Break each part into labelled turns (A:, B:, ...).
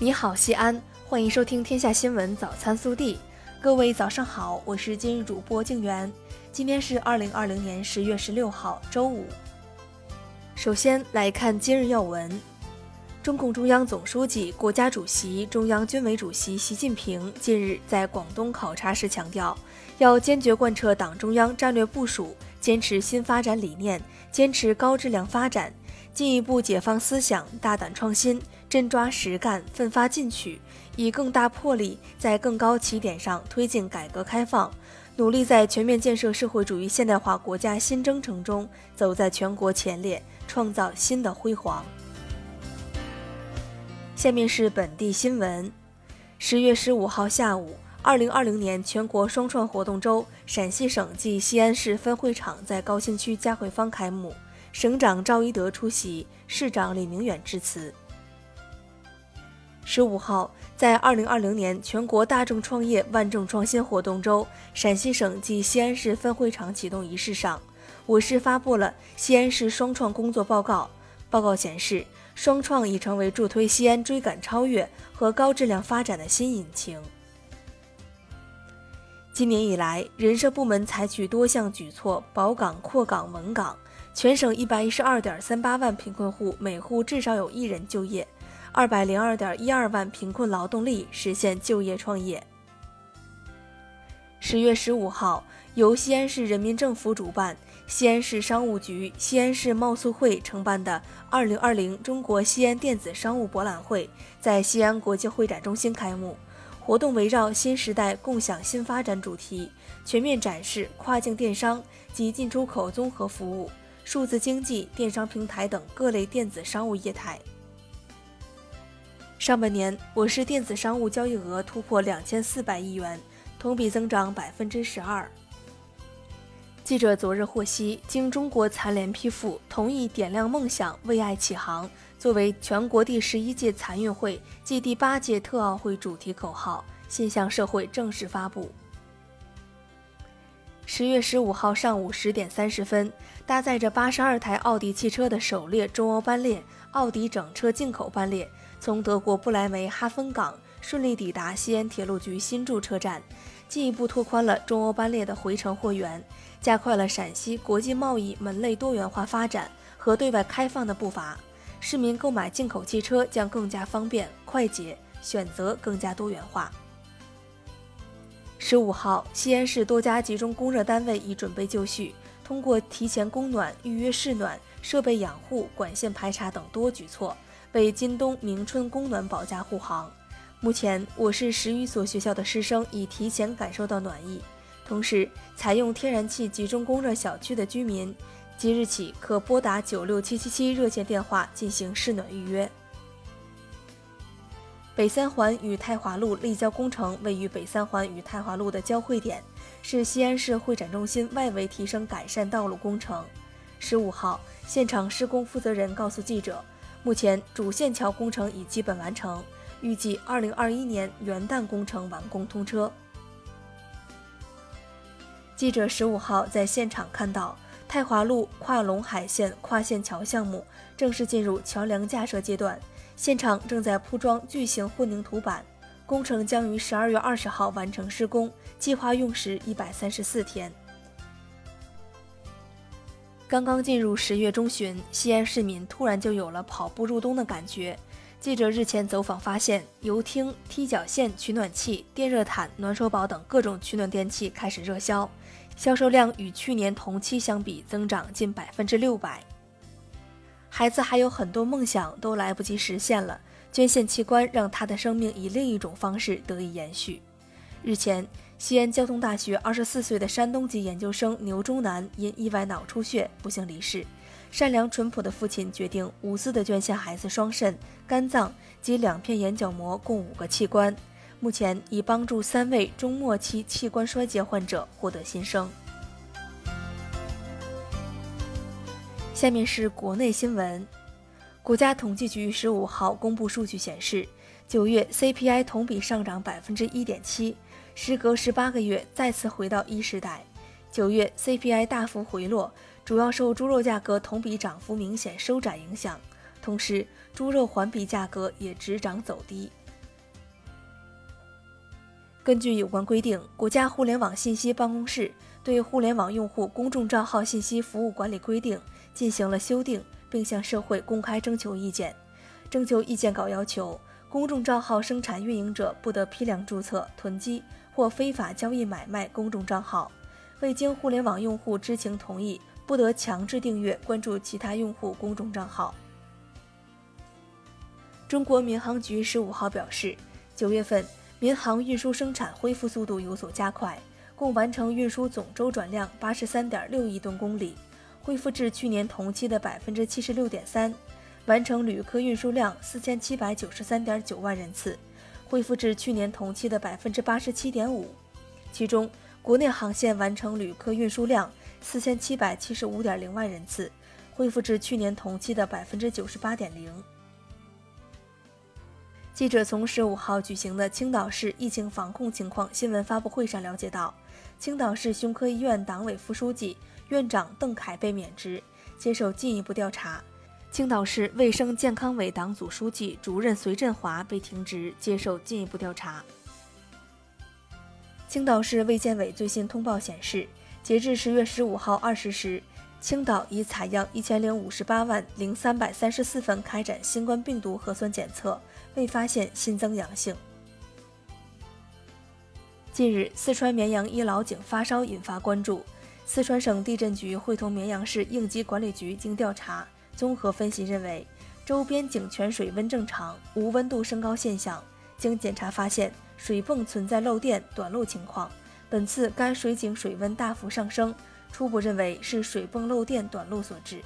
A: 你好，西安，欢迎收听《天下新闻早餐速递》。各位早上好，我是今日主播静媛。今天是二零二零年十月十六号，周五。首先来看今日要闻。中共中央总书记、国家主席、中央军委主席习近平近日在广东考察时强调，要坚决贯彻党中央战略部署，坚持新发展理念，坚持高质量发展，进一步解放思想，大胆创新，真抓实干，奋发进取，以更大魄力，在更高起点上推进改革开放，努力在全面建设社会主义现代化国家新征程中走在全国前列，创造新的辉煌。下面是本地新闻。十月十五号下午，二零二零年全国双创活动周陕西省暨西安市分会场在高新区嘉汇坊开幕，省长赵一德出席，市长李明远致辞。十五号，在二零二零年全国大众创业万众创新活动周陕西省及西安市分会场启动仪式上，我市发布了西安市双创工作报告。报告显示。双创已成为助推西安追赶超越和高质量发展的新引擎。今年以来，人社部门采取多项举措，保岗、扩岗、稳岗，全省一百一十二点三八万贫困户每户至少有一人就业，二百零二点一二万贫困劳动力实现就业创业。十月十五号，由西安市人民政府主办。西安市商务局、西安市贸促会承办的2020中国西安电子商务博览会在西安国际会展中心开幕。活动围绕“新时代共享新发展”主题，全面展示跨境电商及进出口综合服务、数字经济、电商平台等各类电子商务业态。上半年，我市电子商务交易额突破两千四百亿元，同比增长百分之十二。记者昨日获悉，经中国残联批复，同意“点亮梦想，为爱启航”作为全国第十一届残运会暨第八届特奥会主题口号，现向社会正式发布。十月十五号上午十点三十分，搭载着八十二台奥迪汽车的首列中欧班列——奥迪整车进口班列，从德国不来梅哈芬港顺利抵达西安铁路局新筑车站，进一步拓宽了中欧班列的回程货源。加快了陕西国际贸易门类多元化发展和对外开放的步伐，市民购买进口汽车将更加方便快捷，选择更加多元化。十五号，西安市多家集中供热单位已准备就绪，通过提前供暖、预约试暖、设备养护、管线排查等多举措，为今冬明春供暖保驾护航。目前，我市十余所学校的师生已提前感受到暖意。同时，采用天然气集中供热小区的居民，即日起可拨打九六七七七热线电话进行试暖预约。北三环与太华路立交工程位于北三环与太华路的交汇点，是西安市会展中心外围提升改善道路工程。十五号，现场施工负责人告诉记者，目前主线桥工程已基本完成，预计二零二一年元旦工程完工通车。记者十五号在现场看到，太华路跨陇海线跨线桥项目正式进入桥梁架设阶段，现场正在铺装巨型混凝土板，工程将于十二月二十号完成施工，计划用时一百三十四天。刚刚进入十月中旬，西安市民突然就有了跑步入冬的感觉。记者日前走访发现，油汀、踢脚线、取暖器、电热毯、暖手宝等各种取暖电器开始热销，销售量与去年同期相比增长近百分之六百。孩子还有很多梦想都来不及实现了，捐献器官让他的生命以另一种方式得以延续。日前，西安交通大学二十四岁的山东籍研究生牛中南因意外脑出血不幸离世。善良淳朴的父亲决定无私地捐献孩子双肾、肝脏及两片眼角膜，共五个器官。目前已帮助三位中末期器官衰竭患者获得新生。下面是国内新闻。国家统计局十五号公布数据显示，九月 CPI 同比上涨百分之一点七，时隔十八个月再次回到一时代。九月 CPI 大幅回落。主要受猪肉价格同比涨幅明显收窄影响，同时猪肉环比价格也只涨走低。根据有关规定，国家互联网信息办公室对《互联网用户公众账号信息服务管理规定》进行了修订，并向社会公开征求意见。征求意见稿要求，公众账号生产运营者不得批量注册、囤积或非法交易买卖公众账号；未经互联网用户知情同意，不得强制订阅、关注其他用户公众账号。中国民航局十五号表示，九月份。民航运输生产恢复速度有所加快，共完成运输总周转量八十三点六亿吨公里，恢复至去年同期的百分之七十六点三；完成旅客运输量四千七百九十三点九万人次，恢复至去年同期的百分之八十七点五。其中，国内航线完成旅客运输量四千七百七十五点零万人次，恢复至去年同期的百分之九十八点零。记者从十五号举行的青岛市疫情防控情况新闻发布会上了解到，青岛市胸科医院党委副书记、院长邓凯被免职，接受进一步调查；青岛市卫生健康委党组书记、主任隋振华被停职，接受进一步调查。青岛市卫健委最新通报显示，截至十月十五号二十时。青岛已采样一千零五十八万零三百三十四份开展新冠病毒核酸检测，未发现新增阳性。近日，四川绵阳一老井发烧引发关注。四川省地震局会同绵阳市应急管理局经调查，综合分析认为，周边井泉水温正常，无温度升高现象。经检查发现，水泵存在漏电短路情况。本次该水井水温大幅上升。初步认为是水泵漏电短路所致。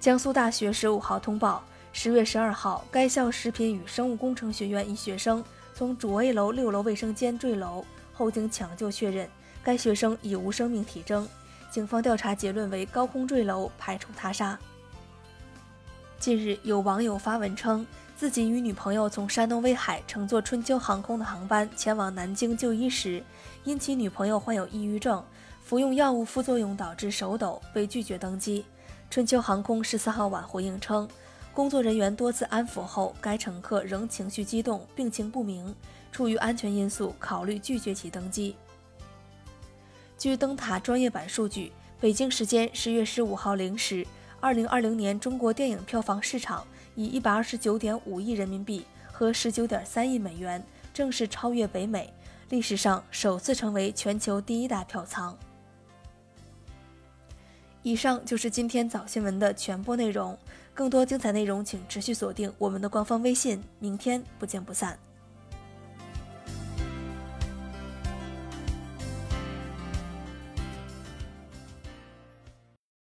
A: 江苏大学十五号通报，十月十二号，该校食品与生物工程学院一学生从主 A 楼六楼卫生间坠楼后，经抢救确认，该学生已无生命体征。警方调查结论为高空坠楼，排除他杀。近日，有网友发文称，自己与女朋友从山东威海乘坐春秋航空的航班前往南京就医时，因其女朋友患有抑郁症。服用药物副作用导致手抖，被拒绝登机。春秋航空十四号晚回应称，工作人员多次安抚后，该乘客仍情绪激动，病情不明，出于安全因素，考虑拒绝其登机。据灯塔专业版数据，北京时间十月十五号零时，二零二零年中国电影票房市场以一百二十九点五亿人民币和十九点三亿美元正式超越北美，历史上首次成为全球第一大票仓。以上就是今天早新闻的全部内容，更多精彩内容请持续锁定我们的官方微信，明天不见不散。